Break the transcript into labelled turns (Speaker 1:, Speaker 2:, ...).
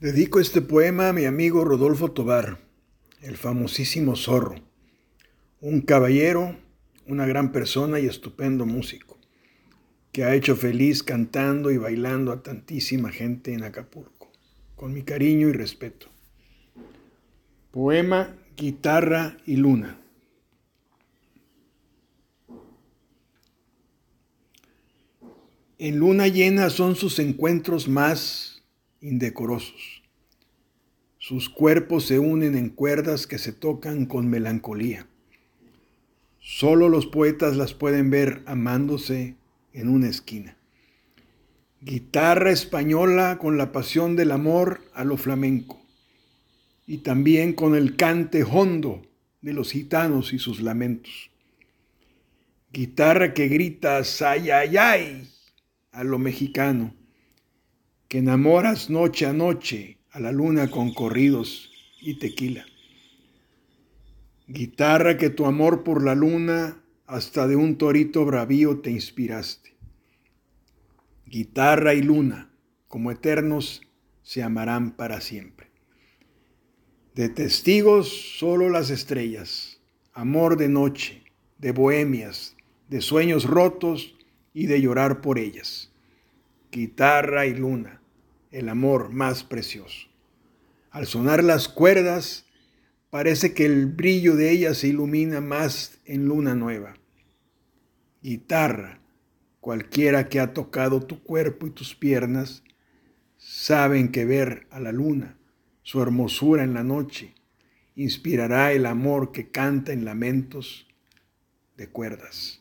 Speaker 1: Dedico este poema a mi amigo Rodolfo Tobar, el famosísimo zorro, un caballero, una gran persona y estupendo músico, que ha hecho feliz cantando y bailando a tantísima gente en Acapulco, con mi cariño y respeto. Poema Guitarra y Luna. En luna llena son sus encuentros más indecorosos. Sus cuerpos se unen en cuerdas que se tocan con melancolía. Solo los poetas las pueden ver amándose en una esquina. Guitarra española con la pasión del amor a lo flamenco y también con el cante hondo de los gitanos y sus lamentos. Guitarra que grita sayayay a lo mexicano que enamoras noche a noche a la luna con corridos y tequila. Guitarra que tu amor por la luna hasta de un torito bravío te inspiraste. Guitarra y luna, como eternos, se amarán para siempre. De testigos solo las estrellas, amor de noche, de bohemias, de sueños rotos y de llorar por ellas. Guitarra y luna, el amor más precioso. Al sonar las cuerdas, parece que el brillo de ellas se ilumina más en luna nueva. Guitarra, cualquiera que ha tocado tu cuerpo y tus piernas, saben que ver a la luna, su hermosura en la noche, inspirará el amor que canta en lamentos de cuerdas.